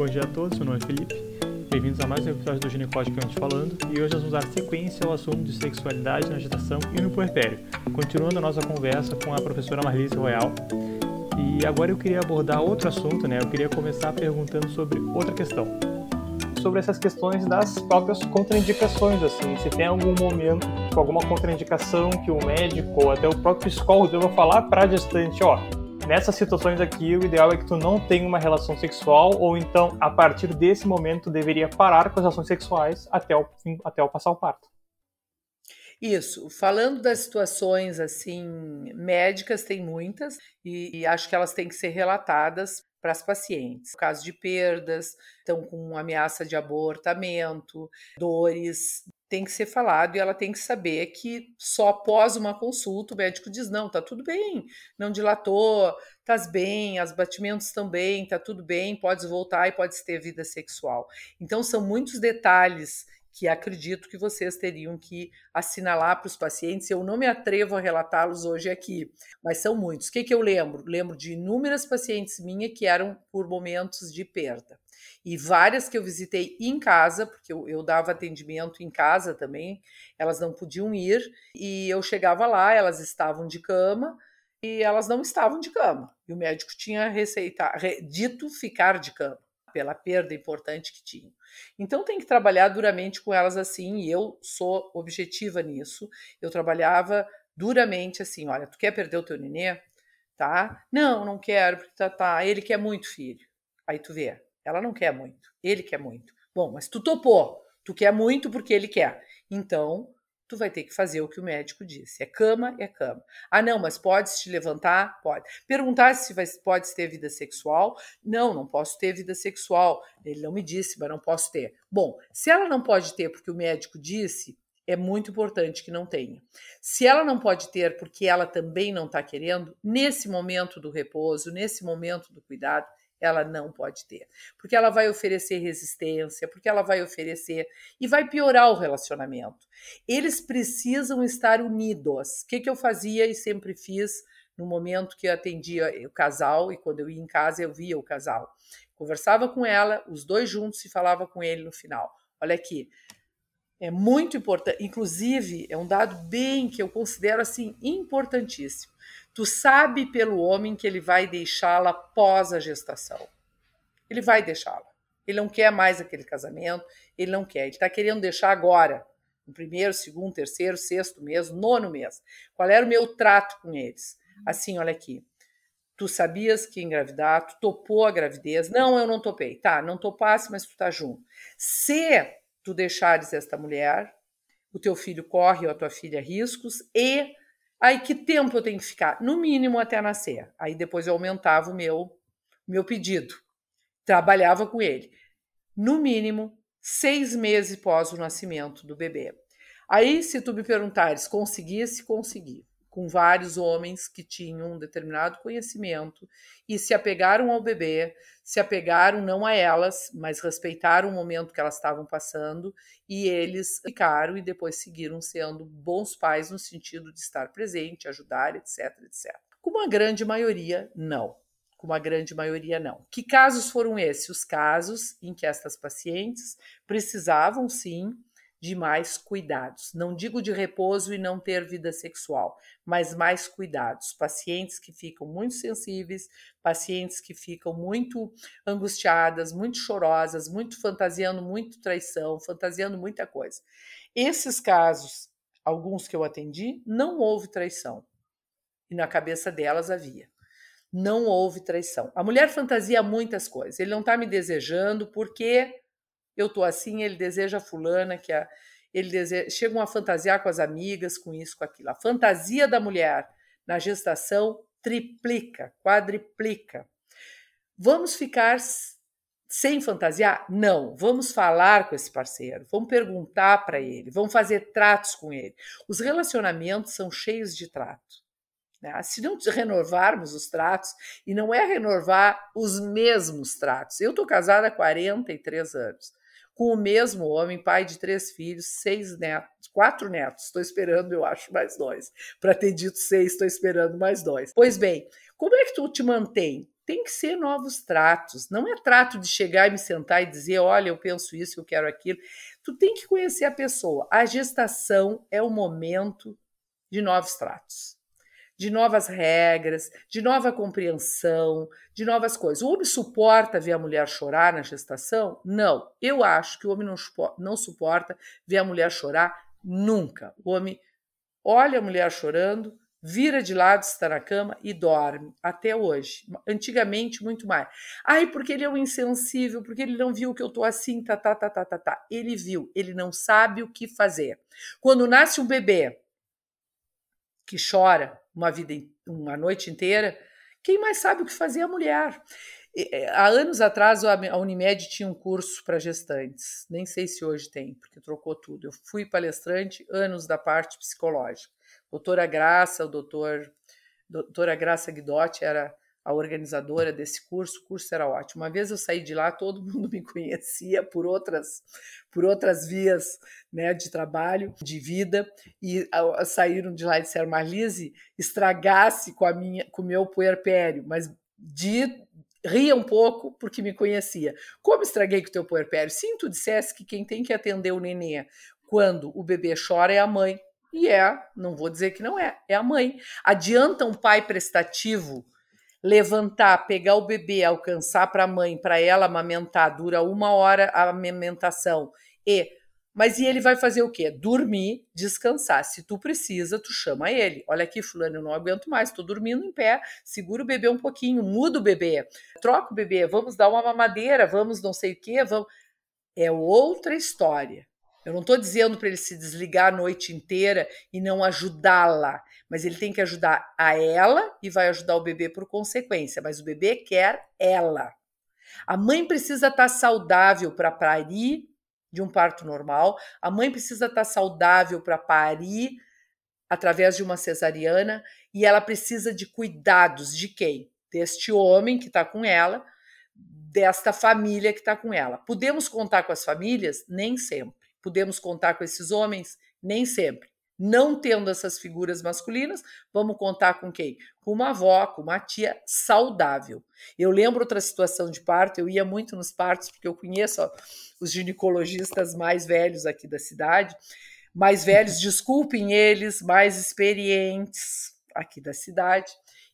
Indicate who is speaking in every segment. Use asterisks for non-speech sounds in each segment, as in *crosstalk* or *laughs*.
Speaker 1: Bom dia a todos, meu nome é Felipe. Bem-vindos a mais um episódio do Ginecóticamente Falando e hoje nós vamos dar sequência ao assunto de sexualidade na gestação e no puerpério, continuando a nossa conversa com a professora Marlise Royal. E agora eu queria abordar outro assunto, né? Eu queria começar perguntando sobre outra questão. Sobre essas questões das próprias contraindicações, assim, se tem algum momento alguma contraindicação que o médico ou até o próprio psicólogo deva falar para a gestante, ó, nessas situações aqui, o ideal é que tu não tenha uma relação sexual, ou então, a partir desse momento, deveria parar com as relações sexuais até o, até o passar o parto.
Speaker 2: Isso. Falando das situações assim médicas, tem muitas e, e acho que elas têm que ser relatadas para as pacientes. Caso de perdas, estão com ameaça de abortamento, dores, tem que ser falado e ela tem que saber que só após uma consulta o médico diz: não, tá tudo bem, não dilatou, estás bem, os batimentos estão bem, tá tudo bem, podes voltar e podes ter vida sexual. Então, são muitos detalhes que acredito que vocês teriam que assinalar para os pacientes. Eu não me atrevo a relatá-los hoje aqui, mas são muitos. O que, que eu lembro? Lembro de inúmeras pacientes minhas que eram por momentos de perda e várias que eu visitei em casa, porque eu, eu, dava atendimento em casa também, elas não podiam ir, e eu chegava lá, elas estavam de cama e elas não estavam de cama. E o médico tinha receita, dito ficar de cama, pela perda importante que tinham. Então tem que trabalhar duramente com elas assim, e eu sou objetiva nisso. Eu trabalhava duramente assim, olha, tu quer perder o teu nenê? Tá? Não, não quero, porque tá, tá, ele quer muito filho. Aí tu vê, ela não quer muito, ele quer muito. Bom, mas tu topou, tu quer muito porque ele quer. Então, tu vai ter que fazer o que o médico disse. É cama, é cama. Ah, não, mas pode te levantar? Pode. Perguntar se vai, pode ter vida sexual? Não, não posso ter vida sexual. Ele não me disse, mas não posso ter. Bom, se ela não pode ter porque o médico disse, é muito importante que não tenha. Se ela não pode ter porque ela também não está querendo, nesse momento do repouso, nesse momento do cuidado, ela não pode ter. Porque ela vai oferecer resistência, porque ela vai oferecer e vai piorar o relacionamento. Eles precisam estar unidos. O que, que eu fazia e sempre fiz no momento que eu atendia o casal e quando eu ia em casa eu via o casal. Conversava com ela, os dois juntos e falava com ele no final. Olha aqui, é muito importante, inclusive é um dado bem que eu considero assim importantíssimo. Tu sabe pelo homem que ele vai deixá-la após a gestação. Ele vai deixá-la. Ele não quer mais aquele casamento, ele não quer, ele está querendo deixar agora, no primeiro, segundo, terceiro, sexto mês, nono mês. Qual era o meu trato com eles? Assim, olha aqui. Tu sabias que engravidar, tu topou a gravidez. Não, eu não topei. Tá, não topasse, mas tu tá junto. Se tu deixares esta mulher, o teu filho corre ou a tua filha riscos e Aí que tempo eu tenho que ficar? No mínimo até nascer. Aí depois eu aumentava o meu, meu pedido. Trabalhava com ele. No mínimo, seis meses após o nascimento do bebê. Aí, se tu me perguntares, conseguisse, consegui com vários homens que tinham um determinado conhecimento e se apegaram ao bebê, se apegaram não a elas, mas respeitaram o momento que elas estavam passando e eles ficaram e depois seguiram sendo bons pais no sentido de estar presente, ajudar, etc, etc. Com uma grande maioria, não. Com uma grande maioria, não. Que casos foram esses? Os casos em que estas pacientes precisavam sim de mais cuidados. Não digo de repouso e não ter vida sexual, mas mais cuidados. Pacientes que ficam muito sensíveis, pacientes que ficam muito angustiadas, muito chorosas, muito fantasiando muito traição, fantasiando muita coisa. Esses casos, alguns que eu atendi, não houve traição. E na cabeça delas havia. Não houve traição. A mulher fantasia muitas coisas. Ele não está me desejando porque eu tô assim, ele deseja fulana, que a, ele deseja, chegam a fantasiar com as amigas, com isso, com aquilo. A fantasia da mulher na gestação triplica, quadriplica. Vamos ficar sem fantasiar? Não. Vamos falar com esse parceiro, vamos perguntar para ele, vamos fazer tratos com ele. Os relacionamentos são cheios de trato. Né? Se não renovarmos os tratos, e não é renovar os mesmos tratos. Eu estou casada há 43 anos com o mesmo homem, pai de três filhos, seis netos, quatro netos. Estou esperando, eu acho, mais dois. Para ter dito seis, estou esperando mais dois. Pois bem, como é que tu te mantém? tem que ser novos tratos. Não é trato de chegar e me sentar e dizer, olha, eu penso isso, eu quero aquilo. Tu tem que conhecer a pessoa. A gestação é o momento de novos tratos, de novas regras, de nova compreensão, de novas coisas. O homem suporta ver a mulher chorar na gestação? Não. Eu acho que o homem não, não suporta ver a mulher chorar nunca. O homem olha a mulher chorando, vira de lado, está na cama e dorme, até hoje. Antigamente, muito mais. Ai, porque ele é um insensível, porque ele não viu que eu tô assim, tá, tá, tá, tá, tá, tá. Ele viu, ele não sabe o que fazer. Quando nasce um bebê que chora uma vida, uma noite inteira, quem mais sabe o que fazer é a mulher. É, há anos atrás, a Unimed tinha um curso para gestantes. Nem sei se hoje tem, porque trocou tudo. Eu fui palestrante anos da parte psicológica doutora Graça, o doutor, doutora Graça Guidotti era a organizadora desse curso, o curso era ótimo. Uma vez eu saí de lá, todo mundo me conhecia por outras por outras vias né, de trabalho, de vida, e saíram de lá e disseram, Marlise, estragasse com a minha, com o meu puerpério, mas de ria um pouco porque me conhecia. Como estraguei com o teu puerpério? Sim, tu dissesse que quem tem que atender o nenê quando o bebê chora é a mãe. E é, não vou dizer que não é, é a mãe. Adianta um pai prestativo levantar, pegar o bebê, alcançar para a mãe, para ela amamentar, dura uma hora a amamentação. E, mas e ele vai fazer o quê? Dormir, descansar. Se tu precisa, tu chama ele. Olha aqui, fulano, eu não aguento mais, estou dormindo em pé, segura o bebê um pouquinho, muda o bebê, troca o bebê, vamos dar uma mamadeira, vamos não sei o quê, vamos. É outra história. Eu não estou dizendo para ele se desligar a noite inteira e não ajudá-la, mas ele tem que ajudar a ela e vai ajudar o bebê por consequência. Mas o bebê quer ela. A mãe precisa estar tá saudável para parir de um parto normal, a mãe precisa estar tá saudável para parir através de uma cesariana e ela precisa de cuidados de quem? Deste homem que está com ela, desta família que está com ela. Podemos contar com as famílias? Nem sempre. Podemos contar com esses homens? Nem sempre. Não tendo essas figuras masculinas, vamos contar com quem? Com uma avó, com uma tia saudável. Eu lembro outra situação de parto, eu ia muito nos partos, porque eu conheço ó, os ginecologistas mais velhos aqui da cidade. Mais velhos, desculpem eles, mais experientes aqui da cidade.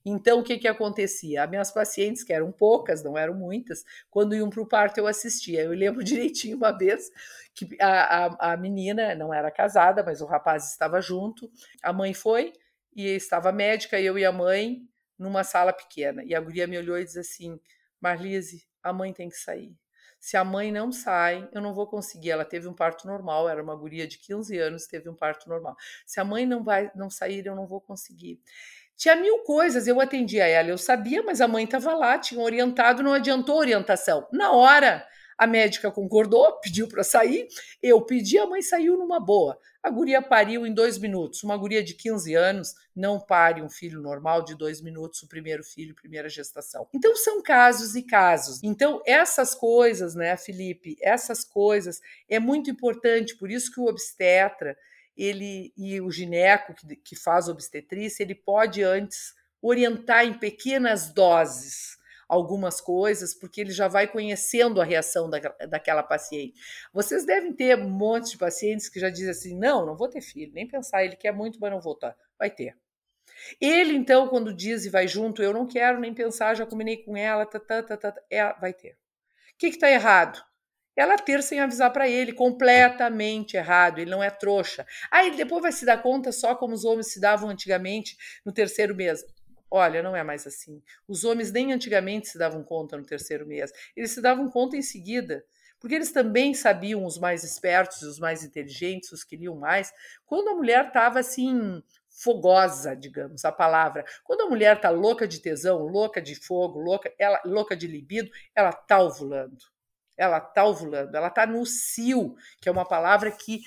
Speaker 2: Então, o que, que acontecia? As minhas pacientes, que eram poucas, não eram muitas, quando iam para o parto eu assistia. Eu lembro *laughs* direitinho uma vez que a, a, a menina não era casada, mas o rapaz estava junto. A mãe foi e estava médica, eu e a mãe, numa sala pequena. E a guria me olhou e disse assim: Marlise, a mãe tem que sair. Se a mãe não sai, eu não vou conseguir. Ela teve um parto normal, era uma guria de 15 anos, teve um parto normal. Se a mãe não vai não sair, eu não vou conseguir. Tinha mil coisas, eu atendia ela, eu sabia, mas a mãe estava lá, tinha orientado, não adiantou orientação. Na hora, a médica concordou, *laughs* pediu para sair, eu pedi, a mãe saiu numa boa. A guria pariu em dois minutos. Uma guria de 15 anos não pare um filho normal de dois minutos, o primeiro filho, primeira gestação. Então são casos e casos. Então essas coisas, né, Felipe, essas coisas é muito importante, por isso que o obstetra ele e o gineco que, que faz obstetrícia, ele pode antes orientar em pequenas doses algumas coisas, porque ele já vai conhecendo a reação da, daquela paciente. Vocês devem ter um monte de pacientes que já dizem assim: não, não vou ter filho, nem pensar, ele quer muito, mas não vou estar. Vai ter. Ele, então, quando diz e vai junto, eu não quero nem pensar, já combinei com ela, tá, tá, tá, tá, é, vai ter. O que está errado? Ela ter sem avisar para ele, completamente errado, ele não é trouxa. Aí ah, depois vai se dar conta só como os homens se davam antigamente no terceiro mês. Olha, não é mais assim. Os homens nem antigamente se davam conta no terceiro mês, eles se davam conta em seguida. Porque eles também sabiam, os mais espertos, os mais inteligentes, os que liam mais, quando a mulher estava assim, fogosa, digamos, a palavra. Quando a mulher está louca de tesão, louca de fogo, louca, ela, louca de libido, ela está ovulando ela está ovulando, ela está no cio, que é uma palavra que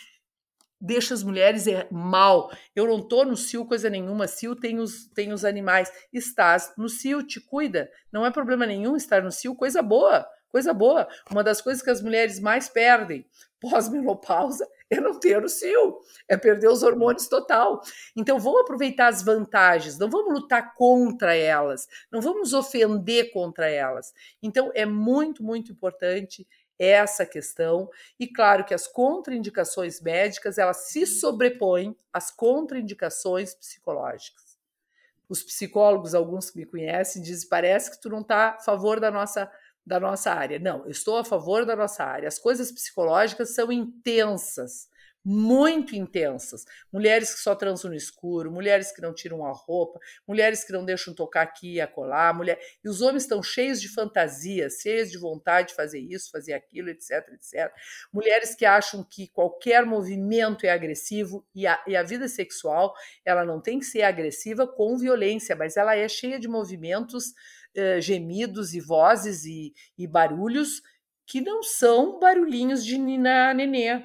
Speaker 2: deixa as mulheres mal. Eu não estou no cio coisa nenhuma, cio tem os, tem os animais. Estás no cio, te cuida. Não é problema nenhum estar no cio, coisa boa, coisa boa. Uma das coisas que as mulheres mais perdem *laughs* pós-menopausa é não ter o cio, é perder os hormônios total. Então vamos aproveitar as vantagens, não vamos lutar contra elas, não vamos ofender contra elas. Então é muito, muito importante essa questão e claro que as contraindicações médicas elas se sobrepõem às contraindicações psicológicas. Os psicólogos, alguns que me conhecem, dizem parece que tu não está a favor da nossa da nossa área. Não, eu estou a favor da nossa área. As coisas psicológicas são intensas muito intensas. Mulheres que só transam no escuro, mulheres que não tiram a roupa, mulheres que não deixam tocar aqui e acolá, mulher... e os homens estão cheios de fantasias, cheios de vontade de fazer isso, fazer aquilo, etc, etc. Mulheres que acham que qualquer movimento é agressivo e a, e a vida sexual, ela não tem que ser agressiva com violência, mas ela é cheia de movimentos, eh, gemidos e vozes e, e barulhos que não são barulhinhos de nina nenê,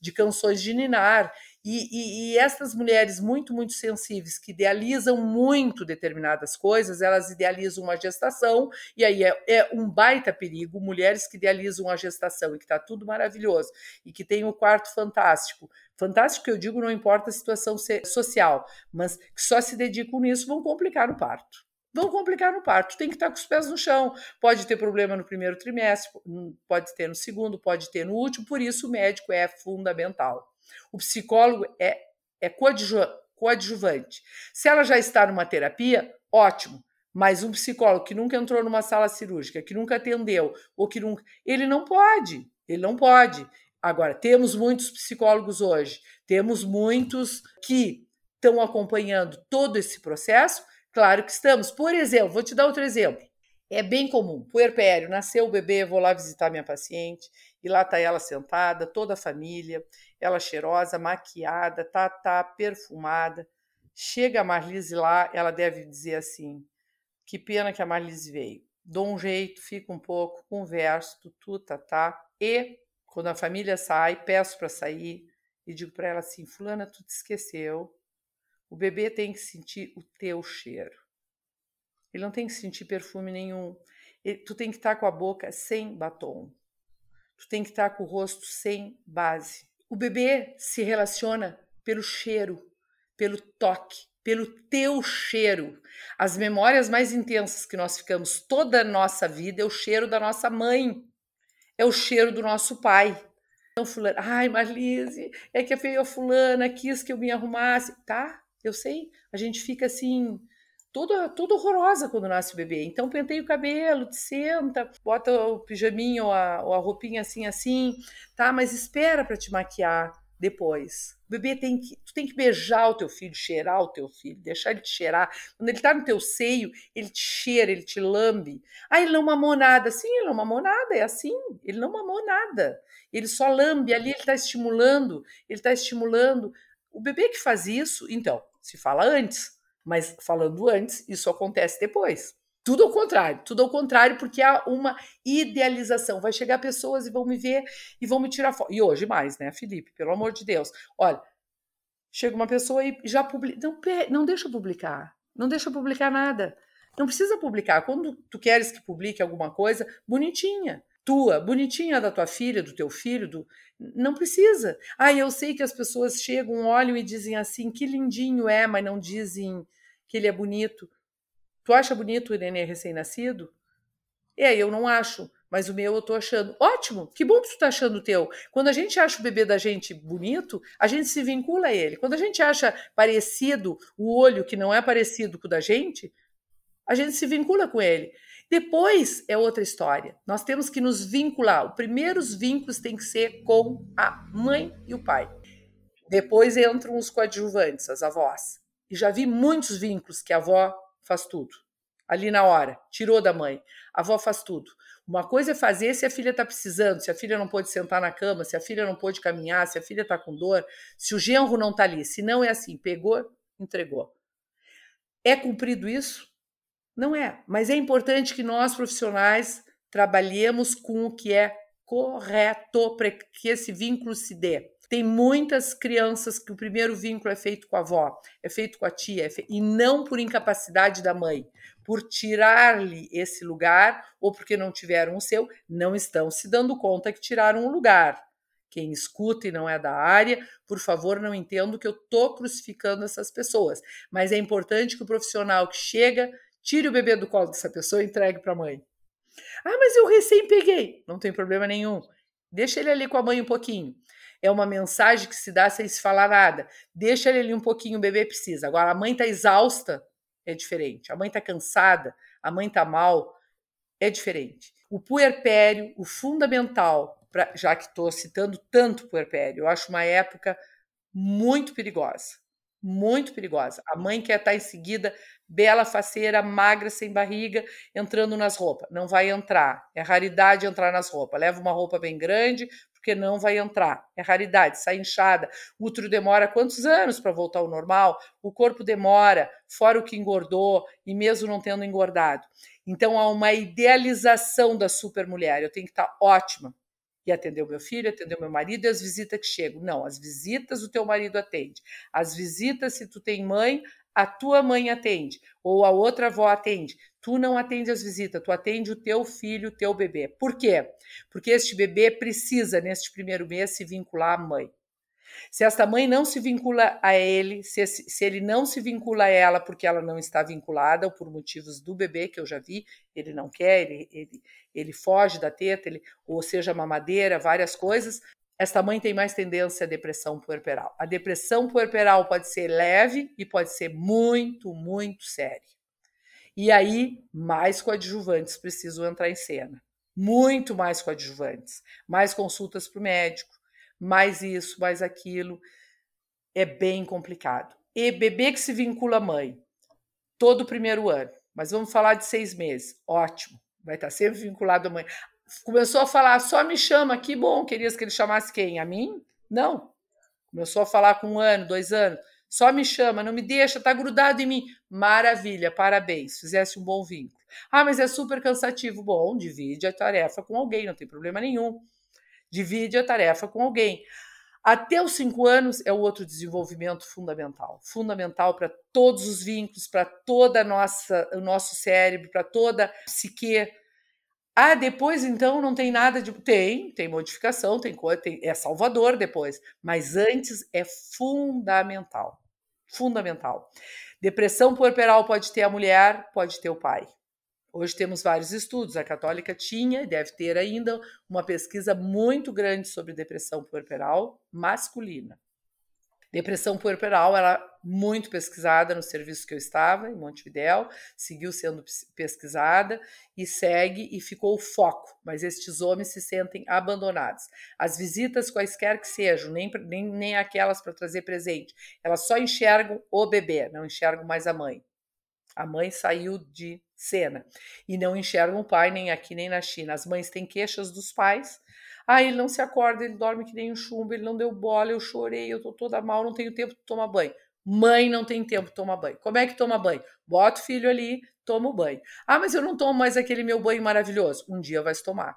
Speaker 2: de canções de ninar. E, e, e, essas mulheres muito, muito sensíveis, que idealizam muito determinadas coisas, elas idealizam uma gestação, e aí é, é um baita perigo. Mulheres que idealizam a gestação e que está tudo maravilhoso, e que tem o um quarto fantástico. Fantástico, eu digo, não importa a situação social, mas que só se dedicam nisso vão complicar o parto vão complicar no parto. Tem que estar com os pés no chão. Pode ter problema no primeiro trimestre, hum, pode ter no segundo, pode ter no último, por isso o médico é fundamental. O psicólogo é, é coadju coadjuvante. Se ela já está numa terapia, ótimo. Mas um psicólogo que nunca entrou numa sala cirúrgica, que nunca atendeu, ou que nunca. Ele não pode. Ele não pode. Agora, temos muitos psicólogos hoje, temos muitos que estão acompanhando todo esse processo Claro que estamos. Por exemplo, vou te dar outro exemplo. É bem comum, puerpério, nasceu o bebê, vou lá visitar minha paciente e lá está ela sentada, toda a família, ela cheirosa, maquiada, tá, tá perfumada. Chega a Marlise lá, ela deve dizer assim: que pena que a Marlise veio. Dou um jeito, fico um pouco, converso, tutu, tá, tá. E quando a família sai, peço para sair e digo para ela assim: Fulana, tu te esqueceu o bebê tem que sentir o teu cheiro. Ele não tem que sentir perfume nenhum. Ele, tu tem que estar com a boca sem batom. Tu tem que estar com o rosto sem base. O bebê se relaciona pelo cheiro, pelo toque, pelo teu cheiro. As memórias mais intensas que nós ficamos toda a nossa vida é o cheiro da nossa mãe, é o cheiro do nosso pai. Então, fulano, ai, Marlise, é que a fulana quis que eu me arrumasse. Tá, eu sei, a gente fica assim, toda, toda horrorosa quando nasce o bebê. Então penteia o cabelo, te senta, bota o pijaminho ou a, ou a roupinha assim, assim, tá? Mas espera para te maquiar depois. O bebê tem que, tu tem que beijar o teu filho, cheirar o teu filho, deixar ele te cheirar. Quando ele tá no teu seio, ele te cheira, ele te lambe. Ah, ele não mamou nada. Sim, ele não mamou nada, é assim. Ele não mamou nada. Ele só lambe ali, ele tá estimulando, ele tá estimulando. O bebê que faz isso, então, se fala antes, mas falando antes, isso acontece depois. Tudo ao contrário, tudo ao contrário, porque há uma idealização. Vai chegar pessoas e vão me ver e vão me tirar foto. E hoje mais, né, Felipe? Pelo amor de Deus. Olha, chega uma pessoa e já publica. Não, não deixa publicar. Não deixa publicar nada. Não precisa publicar. Quando tu queres que publique alguma coisa, bonitinha tua, bonitinha da tua filha, do teu filho, do... não precisa. Ah, eu sei que as pessoas chegam, olham e dizem assim, que lindinho é, mas não dizem que ele é bonito. Tu acha bonito o neném recém-nascido? É, eu não acho, mas o meu eu tô achando. Ótimo, que bom que tu tá achando o teu. Quando a gente acha o bebê da gente bonito, a gente se vincula a ele. Quando a gente acha parecido o olho que não é parecido com o da gente, a gente se vincula com ele. Depois é outra história. Nós temos que nos vincular. Os primeiros vínculos têm que ser com a mãe e o pai. Depois entram os coadjuvantes, as avós. E já vi muitos vínculos que a avó faz tudo. Ali na hora, tirou da mãe. A avó faz tudo. Uma coisa é fazer se a filha está precisando, se a filha não pode sentar na cama, se a filha não pode caminhar, se a filha está com dor, se o genro não está ali. Se não é assim, pegou, entregou. É cumprido isso? Não é, mas é importante que nós profissionais trabalhemos com o que é correto para que esse vínculo se dê. Tem muitas crianças que o primeiro vínculo é feito com a avó, é feito com a tia, é fe... e não por incapacidade da mãe, por tirar-lhe esse lugar ou porque não tiveram o seu, não estão se dando conta que tiraram o lugar Quem escuta e não é da área, por favor, não entendo que eu estou crucificando essas pessoas. Mas é importante que o profissional que chega tire o bebê do colo dessa pessoa e entregue para a mãe. Ah, mas eu recém peguei. Não tem problema nenhum. Deixa ele ali com a mãe um pouquinho. É uma mensagem que se dá sem se falar nada. Deixa ele ali um pouquinho, o bebê precisa. Agora, a mãe está exausta, é diferente. A mãe está cansada, a mãe está mal, é diferente. O puerpério, o fundamental, pra, já que estou citando tanto puerpério, eu acho uma época muito perigosa. Muito perigosa. A mãe quer estar em seguida bela, faceira, magra, sem barriga, entrando nas roupas. Não vai entrar. É raridade entrar nas roupas. Leva uma roupa bem grande, porque não vai entrar. É raridade, sai inchada. O útero demora quantos anos para voltar ao normal? O corpo demora, fora o que engordou, e mesmo não tendo engordado. Então há uma idealização da supermulher. Eu tenho que estar ótima. E atender o meu filho, atender o meu marido e as visitas que chegam. Não, as visitas o teu marido atende. As visitas, se tu tem mãe, a tua mãe atende ou a outra avó atende. Tu não atende as visitas, tu atende o teu filho, o teu bebê. Por quê? Porque este bebê precisa, neste primeiro mês, se vincular à mãe. Se esta mãe não se vincula a ele, se, se ele não se vincula a ela porque ela não está vinculada, ou por motivos do bebê, que eu já vi, ele não quer, ele, ele, ele foge da teta, ele, ou seja, mamadeira, várias coisas, esta mãe tem mais tendência à depressão puerperal. A depressão puerperal pode ser leve e pode ser muito, muito séria. E aí, mais coadjuvantes precisam entrar em cena. Muito mais coadjuvantes. Mais consultas para o médico, mais isso, mais aquilo. É bem complicado. E bebê que se vincula à mãe, todo o primeiro ano. Mas vamos falar de seis meses. Ótimo. Vai estar sempre vinculado à mãe começou a falar, só me chama, que bom, querias que ele chamasse quem? A mim? Não. Começou a falar com um ano, dois anos, só me chama, não me deixa, tá grudado em mim. Maravilha, parabéns, fizesse um bom vínculo. Ah, mas é super cansativo. Bom, divide a tarefa com alguém, não tem problema nenhum. Divide a tarefa com alguém. Até os cinco anos é o outro desenvolvimento fundamental, fundamental para todos os vínculos, para toda nossa, o nosso cérebro, para toda a psique, ah, depois então não tem nada de. Tem, tem modificação, tem coisa, tem... é salvador depois. Mas antes é fundamental. Fundamental. Depressão puerperal pode ter a mulher, pode ter o pai. Hoje temos vários estudos. A católica tinha e deve ter ainda uma pesquisa muito grande sobre depressão puerperal masculina. Depressão puerperal era muito pesquisada no serviço que eu estava, em Montevidéu, seguiu sendo pesquisada e segue e ficou o foco, mas estes homens se sentem abandonados. As visitas, quaisquer que sejam, nem, nem, nem aquelas para trazer presente, elas só enxergam o bebê, não enxergam mais a mãe. A mãe saiu de cena e não enxergam o pai nem aqui nem na China. As mães têm queixas dos pais ah, ele não se acorda, ele dorme que nem um chumbo, ele não deu bola, eu chorei, eu tô toda mal, não tenho tempo de tomar banho. Mãe não tem tempo de tomar banho. Como é que toma banho? Bota o filho ali, toma o banho. Ah, mas eu não tomo mais aquele meu banho maravilhoso. Um dia vai se tomar.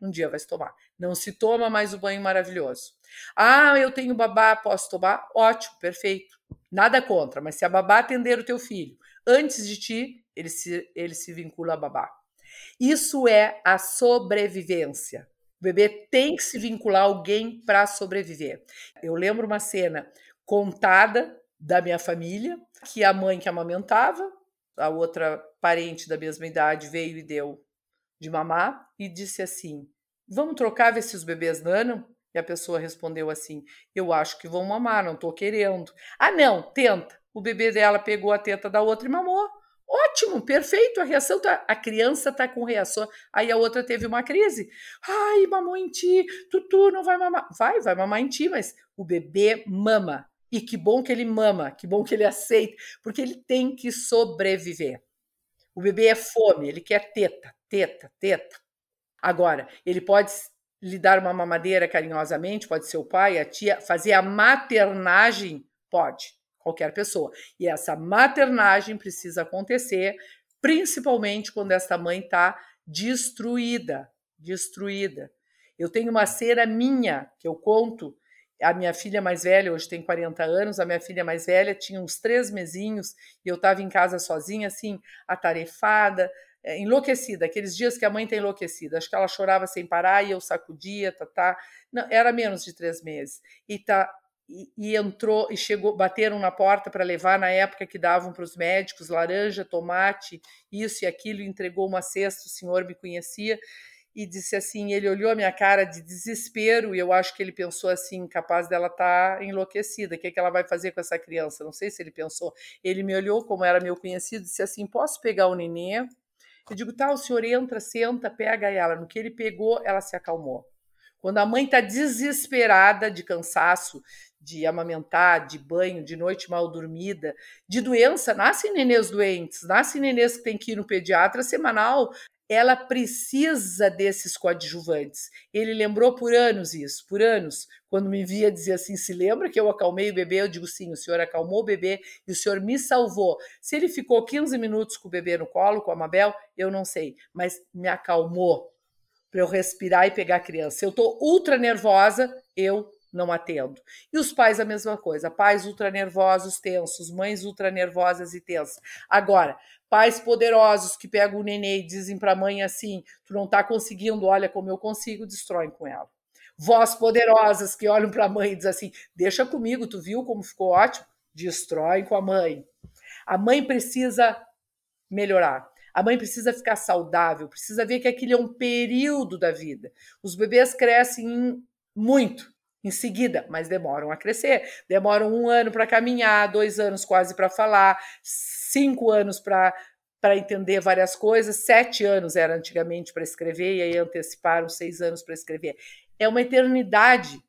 Speaker 2: Um dia vai se tomar. Não se toma mais o banho maravilhoso. Ah, eu tenho babá, posso tomar? Ótimo, perfeito. Nada contra, mas se a babá atender o teu filho antes de ti, ele se, ele se vincula a babá. Isso é a sobrevivência. O bebê tem que se vincular a alguém para sobreviver. Eu lembro uma cena contada da minha família, que a mãe que amamentava, a outra parente da mesma idade veio e deu de mamar e disse assim: Vamos trocar, ver se os bebês nanam? E a pessoa respondeu assim: Eu acho que vão mamar, não estou querendo. Ah, não, tenta. O bebê dela pegou a teta da outra e mamou. Ótimo, perfeito, a reação tá, a criança tá com reação. Aí a outra teve uma crise. Ai, mamou em ti, tutu não vai mamar. Vai, vai mamar em ti, mas o bebê mama. E que bom que ele mama, que bom que ele aceita, porque ele tem que sobreviver. O bebê é fome, ele quer teta, teta, teta. Agora, ele pode lhe dar uma mamadeira carinhosamente, pode ser o pai, a tia, fazer a maternagem, pode qualquer pessoa. E essa maternagem precisa acontecer, principalmente quando esta mãe está destruída, destruída. Eu tenho uma cera minha que eu conto. A minha filha mais velha, hoje tem 40 anos, a minha filha mais velha tinha uns três mesinhos e eu estava em casa sozinha, assim, atarefada, é, enlouquecida, aqueles dias que a mãe está enlouquecida. Acho que ela chorava sem parar e eu sacudia, tá, tá. Não, era menos de três meses. E tá e, entrou e chegou, bateram na porta para levar na época que davam para os médicos laranja, tomate, isso e aquilo, e entregou uma cesta, o senhor me conhecia e disse assim, ele olhou a minha cara de desespero e eu acho que ele pensou assim, capaz dela estar tá enlouquecida, o que, é que ela vai fazer com essa criança? Não sei se ele pensou. Ele me olhou, como era meu conhecido, disse assim, posso pegar o nenê? Eu digo, tá, o senhor entra, senta, pega ela. No que ele pegou, ela se acalmou. Quando a mãe está desesperada de cansaço, de amamentar, de banho, de noite mal dormida, de doença, nascem nenês doentes, nascem nenês que tem que ir no pediatra semanal, ela precisa desses coadjuvantes. Ele lembrou por anos isso, por anos. Quando me via dizer assim, se lembra que eu acalmei o bebê? Eu digo sim, o senhor acalmou o bebê e o senhor me salvou. Se ele ficou 15 minutos com o bebê no colo, com a Mabel, eu não sei, mas me acalmou para eu respirar e pegar a criança. Eu estou ultra nervosa, eu não atendo. E os pais a mesma coisa, pais ultra nervosos, tensos, mães ultra nervosas e tensas. Agora, Pais poderosos que pegam o nenê e dizem para a mãe assim: tu não está conseguindo, olha como eu consigo, destroem com ela. Vós poderosas que olham para a mãe e dizem assim: deixa comigo, tu viu como ficou ótimo? Destroem com a mãe. A mãe precisa melhorar. A mãe precisa ficar saudável, precisa ver que aquilo é um período da vida. Os bebês crescem muito em seguida, mas demoram a crescer. Demoram um ano para caminhar, dois anos quase para falar, cinco anos para para entender várias coisas, sete anos era antigamente para escrever, e aí anteciparam seis anos para escrever. É uma eternidade.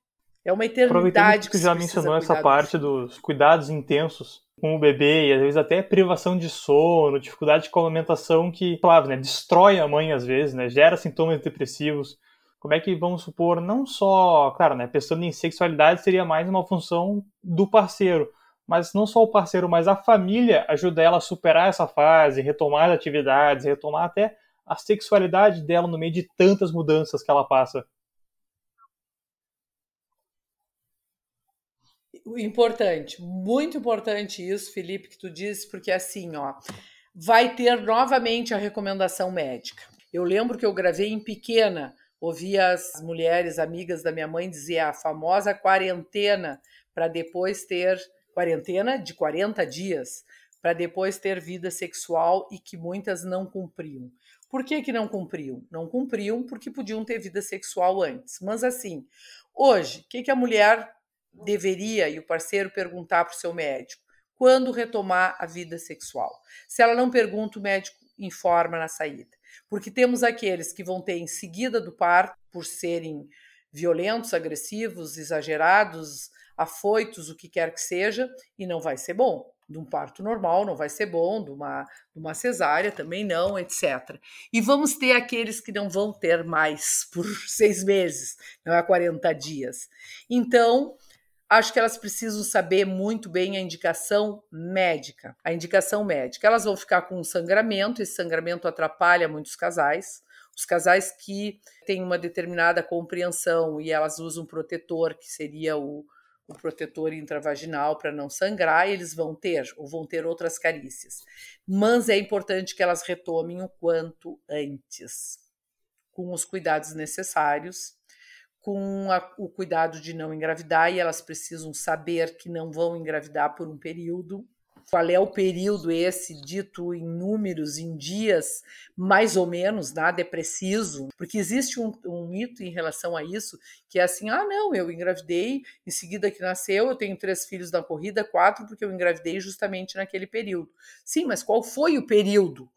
Speaker 2: É uma eternidade
Speaker 1: que, que já mencionou essa parte dos cuidados intensos com o bebê, e às vezes até privação de sono, dificuldade com a alimentação que, claro, né, destrói a mãe às vezes, né, gera sintomas depressivos. Como é que, vamos supor, não só, claro, né, pensando em sexualidade seria mais uma função do parceiro, mas não só o parceiro, mas a família ajuda ela a superar essa fase, retomar as atividades, retomar até a sexualidade dela no meio de tantas mudanças que ela passa.
Speaker 2: Importante, muito importante isso, Felipe, que tu disse, porque assim, ó, vai ter novamente a recomendação médica. Eu lembro que eu gravei em pequena, ouvia as mulheres amigas da minha mãe dizer a famosa quarentena para depois ter quarentena de 40 dias para depois ter vida sexual e que muitas não cumpriam. Por que, que não cumpriam? Não cumpriam porque podiam ter vida sexual antes. Mas assim, hoje, o que, que a mulher deveria e o parceiro perguntar para o seu médico? Quando retomar a vida sexual? Se ela não pergunta, o médico informa na saída. Porque temos aqueles que vão ter em seguida do parto, por serem violentos, agressivos, exagerados, afoitos, o que quer que seja, e não vai ser bom. De um parto normal não vai ser bom, de uma, de uma cesárea também não, etc. E vamos ter aqueles que não vão ter mais por *laughs* seis meses, não é 40 dias. Então, acho que elas precisam saber muito bem a indicação médica. A indicação médica. Elas vão ficar com um sangramento, esse sangramento atrapalha muitos casais. Os casais que têm uma determinada compreensão e elas usam protetor, que seria o, o protetor intravaginal para não sangrar, eles vão ter, ou vão ter outras carícias. Mas é importante que elas retomem o quanto antes, com os cuidados necessários, com a, o cuidado de não engravidar, e elas precisam saber que não vão engravidar por um período qual é o período esse dito em números, em dias, mais ou menos, nada é preciso, porque existe um, um, mito em relação a isso, que é assim, ah, não, eu engravidei, em seguida que nasceu, eu tenho três filhos na corrida, quatro, porque eu engravidei justamente naquele período. Sim, mas qual foi o período?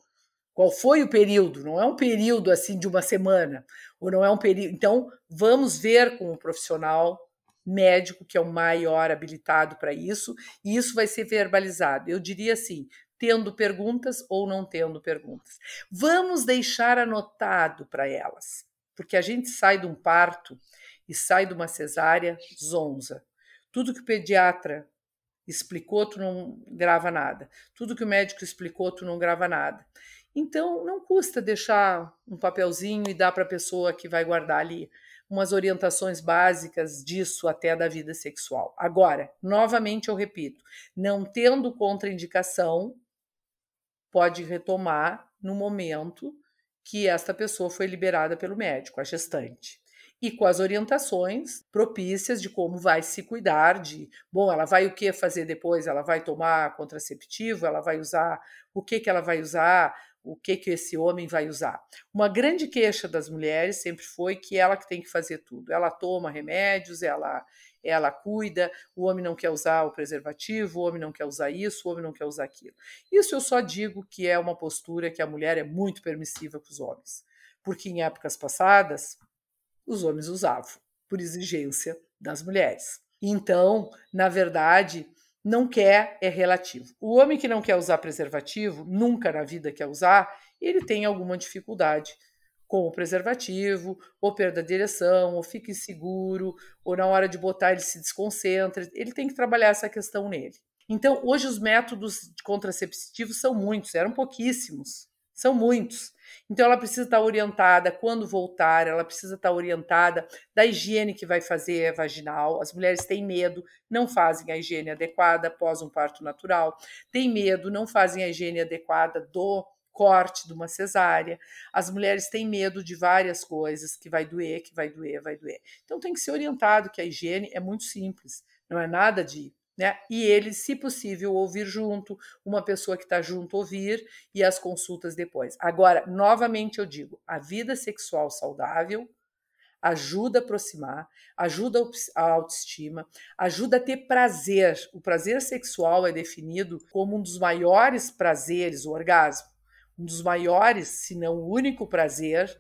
Speaker 2: Qual foi o período? Não é um período assim de uma semana, ou não é um período. Então, vamos ver com o profissional médico, que é o maior habilitado para isso, e isso vai ser verbalizado. Eu diria assim, tendo perguntas ou não tendo perguntas. Vamos deixar anotado para elas, porque a gente sai de um parto e sai de uma cesárea zonza. Tudo que o pediatra explicou, tu não grava nada. Tudo que o médico explicou, tu não grava nada. Então, não custa deixar um papelzinho e dar para a pessoa que vai guardar ali umas orientações básicas disso até da vida sexual. Agora, novamente eu repito, não tendo contraindicação, pode retomar no momento que esta pessoa foi liberada pelo médico, a gestante. E com as orientações propícias de como vai se cuidar de, bom, ela vai o que fazer depois? Ela vai tomar contraceptivo, ela vai usar o que que ela vai usar, o que que esse homem vai usar. Uma grande queixa das mulheres sempre foi que ela que tem que fazer tudo. Ela toma remédios, ela ela cuida, o homem não quer usar o preservativo, o homem não quer usar isso, o homem não quer usar aquilo. Isso eu só digo que é uma postura que a mulher é muito permissiva com os homens. Porque em épocas passadas, os homens usavam, por exigência das mulheres. Então, na verdade, não quer é relativo. O homem que não quer usar preservativo, nunca na vida quer usar, ele tem alguma dificuldade com o preservativo, ou perda a direção, ou fica inseguro, ou na hora de botar ele se desconcentra. Ele tem que trabalhar essa questão nele. Então, hoje os métodos contraceptivos são muitos, eram pouquíssimos, são muitos. Então, ela precisa estar orientada quando voltar, ela precisa estar orientada da higiene que vai fazer vaginal. As mulheres têm medo, não fazem a higiene adequada após um parto natural, têm medo, não fazem a higiene adequada do corte de uma cesárea. As mulheres têm medo de várias coisas, que vai doer, que vai doer, vai doer. Então tem que ser orientado que a higiene é muito simples, não é nada de né? E ele, se possível, ouvir junto, uma pessoa que está junto ouvir e as consultas depois. Agora, novamente eu digo, a vida sexual saudável ajuda a aproximar, ajuda a autoestima, ajuda a ter prazer. O prazer sexual é definido como um dos maiores prazeres, o orgasmo, um dos maiores, se não o único prazer,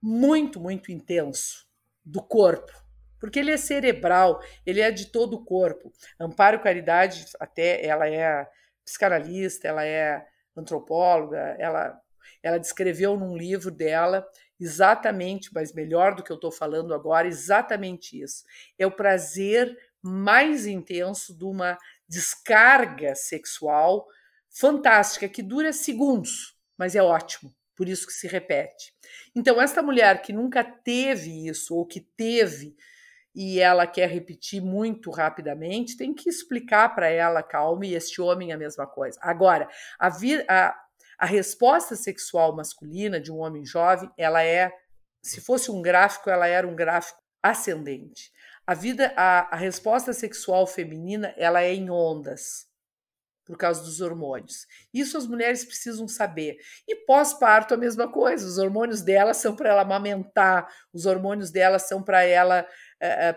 Speaker 2: muito, muito intenso do corpo porque ele é cerebral, ele é de todo o corpo. Amparo Caridade, até ela é psicanalista, ela é antropóloga, ela, ela descreveu num livro dela exatamente, mas melhor do que eu estou falando agora, exatamente isso. É o prazer mais intenso de uma descarga sexual fantástica, que dura segundos, mas é ótimo, por isso que se repete. Então, esta mulher que nunca teve isso, ou que teve, e ela quer repetir muito rapidamente, tem que explicar para ela, calma, e este homem a mesma coisa. Agora, a, vir, a, a resposta sexual masculina de um homem jovem, ela é, se fosse um gráfico, ela era um gráfico ascendente. A vida, a, a resposta sexual feminina, ela é em ondas por causa dos hormônios. Isso as mulheres precisam saber. E pós-parto a mesma coisa. Os hormônios dela são para ela amamentar, os hormônios dela são para ela é, é,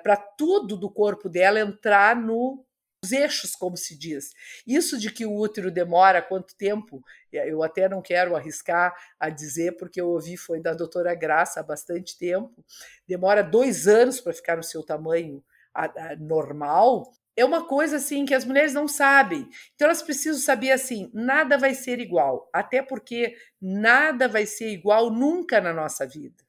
Speaker 2: para tudo do corpo dela entrar nos eixos, como se diz. Isso de que o útero demora quanto tempo, é, eu até não quero arriscar a dizer, porque eu ouvi foi da doutora Graça há bastante tempo, demora dois anos para ficar no seu tamanho normal, é uma coisa assim que as mulheres não sabem. Então elas precisam saber assim, nada vai ser igual, até porque nada vai ser igual nunca na nossa vida.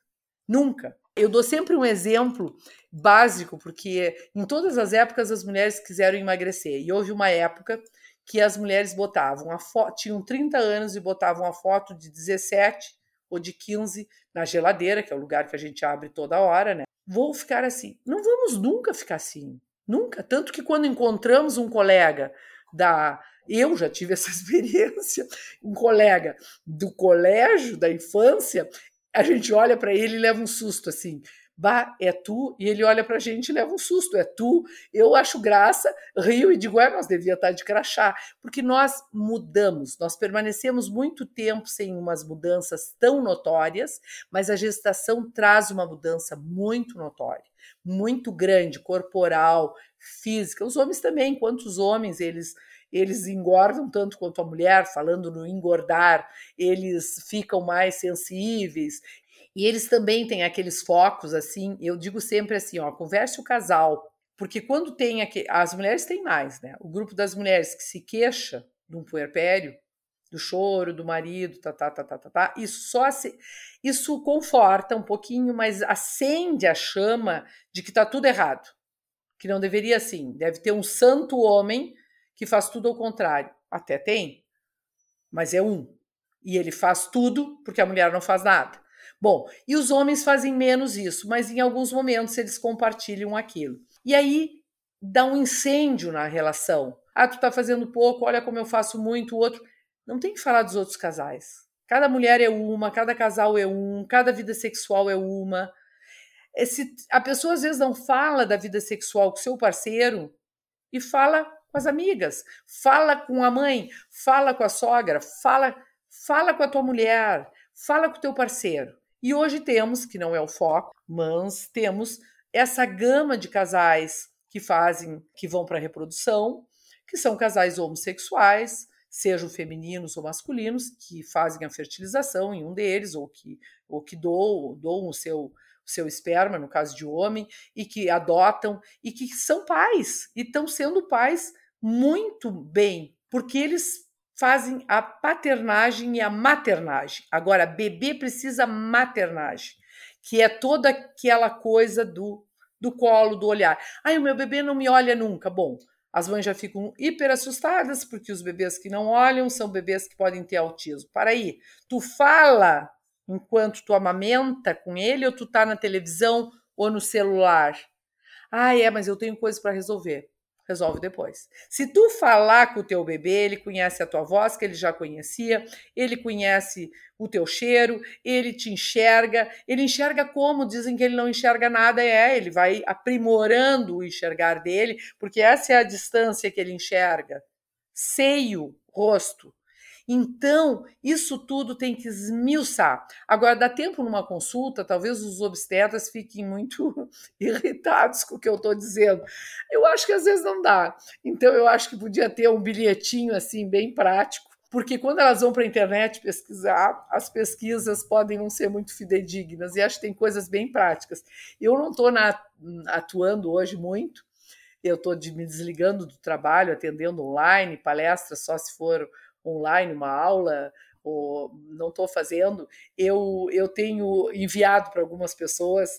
Speaker 2: Nunca. Eu dou sempre um exemplo básico, porque em todas as épocas as mulheres quiseram emagrecer. E houve uma época que as mulheres botavam a foto, tinham 30 anos e botavam a foto de 17 ou de 15 na geladeira, que é o lugar que a gente abre toda hora, né? Vou ficar assim. Não vamos nunca ficar assim. Nunca. Tanto que quando encontramos um colega da. Eu já tive essa *laughs* experiência, um colega do colégio, da infância, a gente olha para ele e leva um susto assim. Bah, é tu? E ele olha para a gente e leva um susto. É tu? Eu acho graça, rio e digo, é, nós devia estar tá de crachá. Porque nós mudamos, nós permanecemos muito tempo sem umas mudanças tão notórias, mas a gestação traz uma mudança muito notória, muito grande, corporal, física. Os homens também, quantos homens eles eles engordam tanto quanto a mulher, falando no engordar, eles ficam mais sensíveis. E eles também têm aqueles focos assim, eu digo sempre assim, ó, converse o casal, porque quando tem aqui, as mulheres têm mais, né? O grupo das mulheres que se queixa de um puerpério, do choro do marido, tá, tá, tá, tá, tá, tá. Isso só se, isso conforta um pouquinho, mas acende a chama de que tá tudo errado, que não deveria assim. Deve ter um santo homem que faz tudo ao contrário. Até tem, mas é um. E ele faz tudo porque a mulher não faz nada. Bom, e os homens fazem menos isso, mas em alguns momentos eles compartilham aquilo. E aí dá um incêndio na relação. Ah, tu tá fazendo pouco, olha como eu faço muito, o outro. Não tem que falar dos outros casais. Cada mulher é uma, cada casal é um, cada vida sexual é uma. Esse, a pessoa às vezes não fala da vida sexual com seu parceiro e fala com as amigas, fala com a mãe, fala com a sogra, fala, fala com a tua mulher, fala com o teu parceiro. E hoje temos, que não é o foco, mas temos essa gama de casais que fazem, que vão para a reprodução, que são casais homossexuais, sejam femininos ou masculinos, que fazem a fertilização em um deles, ou que, ou que doam, doam o seu, seu esperma, no caso de homem, e que adotam, e que são pais, e estão sendo pais muito bem, porque eles fazem a paternagem e a maternagem. Agora, bebê precisa maternagem, que é toda aquela coisa do, do colo, do olhar. Ai, o meu bebê não me olha nunca. Bom, as mães já ficam hiper assustadas, porque os bebês que não olham são bebês que podem ter autismo. Para aí, tu fala enquanto tu amamenta com ele ou tu tá na televisão ou no celular? Ah, é, mas eu tenho coisa para resolver resolve depois. Se tu falar com o teu bebê, ele conhece a tua voz, que ele já conhecia, ele conhece o teu cheiro, ele te enxerga, ele enxerga como dizem que ele não enxerga nada, é, ele vai aprimorando o enxergar dele, porque essa é a distância que ele enxerga. Seio, rosto. Então, isso tudo tem que esmiuçar. Agora, dá tempo numa consulta, talvez os obstetras fiquem muito *laughs* irritados com o que eu estou dizendo. Eu acho que às vezes não dá. Então, eu acho que podia ter um bilhetinho assim, bem prático, porque quando elas vão para a internet pesquisar, as pesquisas podem não ser muito fidedignas, e acho que tem coisas bem práticas. Eu não estou atuando hoje muito, eu estou de, me desligando do trabalho, atendendo online, palestras só se for online, uma aula, ou não estou fazendo, eu, eu tenho enviado para algumas pessoas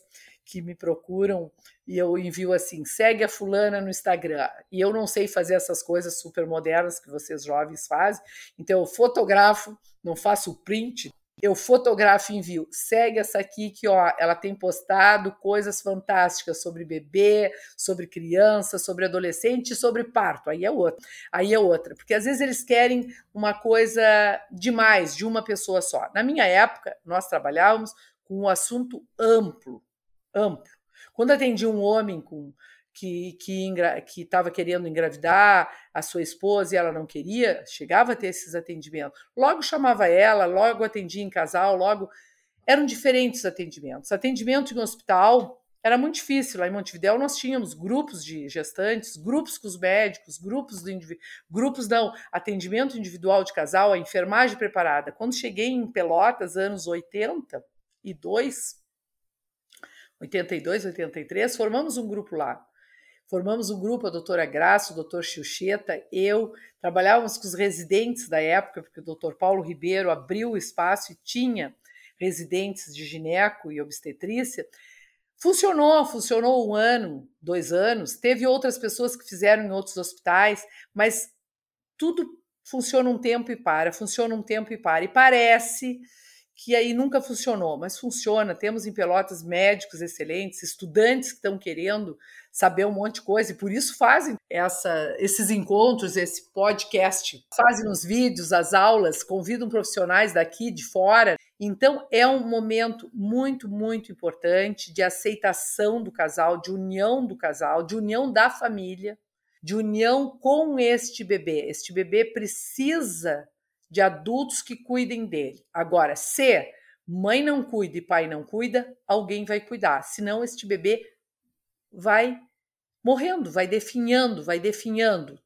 Speaker 2: que me procuram e eu envio assim: segue a fulana no Instagram. E eu não sei fazer essas coisas super modernas que vocês jovens fazem, então eu fotografo, não faço print, eu fotografo e envio. Segue essa aqui que ó, ela tem postado coisas fantásticas sobre bebê, sobre criança, sobre adolescente, sobre parto. Aí é outra. Aí é outra, porque às vezes eles querem uma coisa demais de uma pessoa só. Na minha época, nós trabalhávamos com um assunto amplo, amplo. Quando atendi um homem com que que estava querendo engravidar a sua esposa e ela não queria, chegava a ter esses atendimentos. Logo chamava ela, logo atendia em casal, logo eram diferentes atendimentos. Atendimento em hospital era muito difícil. Lá em Montevidéu nós tínhamos grupos de gestantes, grupos com os médicos, grupos do grupos não, atendimento individual de casal, a enfermagem preparada. Quando cheguei em Pelotas, anos 82, 82, 83, formamos um grupo lá. Formamos um grupo, a doutora Graça, o doutor Chucheta, eu, trabalhávamos com os residentes da época, porque o doutor Paulo Ribeiro abriu o espaço e tinha residentes de gineco e obstetrícia. Funcionou, funcionou um ano, dois anos. Teve outras pessoas que fizeram em outros hospitais, mas tudo funciona um tempo e para, funciona um tempo e para. E parece que aí nunca funcionou, mas funciona. Temos em Pelotas médicos excelentes, estudantes que estão querendo saber um monte de coisa e por isso fazem essa, esses encontros, esse podcast, fazem os vídeos, as aulas, convidam profissionais daqui, de fora. Então é um momento muito, muito importante de aceitação do casal, de união do casal, de união da família, de união com este bebê. Este bebê precisa de adultos que cuidem dele. Agora, se mãe não cuida e pai não cuida, alguém vai cuidar. Senão, este bebê vai morrendo, vai definhando, vai definhando.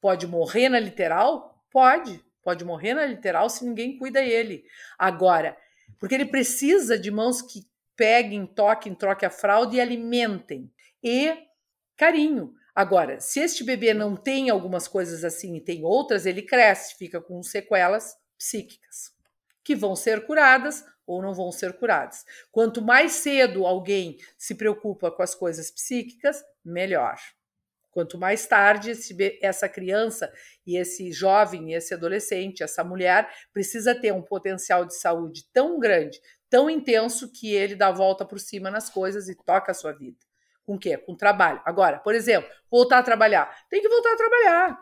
Speaker 2: Pode morrer na literal? Pode. Pode morrer na literal se ninguém cuida ele. Agora, porque ele precisa de mãos que peguem, toquem, troquem a fralda e alimentem. E carinho. Agora, se este bebê não tem algumas coisas assim e tem outras, ele cresce, fica com sequelas psíquicas, que vão ser curadas ou não vão ser curadas. Quanto mais cedo alguém se preocupa com as coisas psíquicas, melhor. Quanto mais tarde esse, essa criança e esse jovem, esse adolescente, essa mulher precisa ter um potencial de saúde tão grande, tão intenso que ele dá a volta por cima nas coisas e toca a sua vida. Com o quê? Com trabalho. Agora, por exemplo, voltar a trabalhar. Tem que voltar a trabalhar.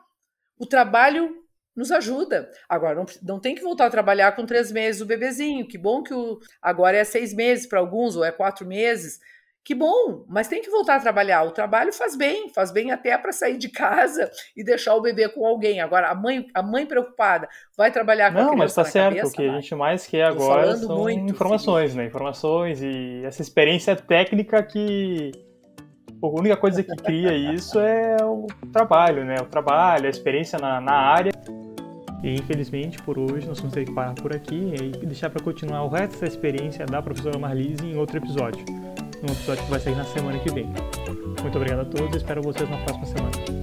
Speaker 2: O trabalho nos ajuda. Agora, não, não tem que voltar a trabalhar com três meses o bebezinho. Que bom que o, agora é seis meses para alguns, ou é quatro meses. Que bom, mas tem que voltar a trabalhar. O trabalho faz bem, faz bem até para sair de casa *laughs* e deixar o bebê com alguém. Agora, a mãe, a mãe preocupada vai trabalhar com
Speaker 1: Não,
Speaker 2: a
Speaker 1: mas
Speaker 2: tá
Speaker 1: certo.
Speaker 2: Cabeça,
Speaker 1: o que
Speaker 2: vai.
Speaker 1: a gente mais quer agora são muito, informações, né? Informações e essa experiência técnica que a única coisa que cria isso é o trabalho, né? O trabalho, a experiência na, na área. E infelizmente por hoje nós vamos ter que parar por aqui e deixar para continuar o resto da experiência da professora Marlise em outro episódio. Um episódio que vai sair na semana que vem. Muito obrigado a todos e espero vocês na próxima semana.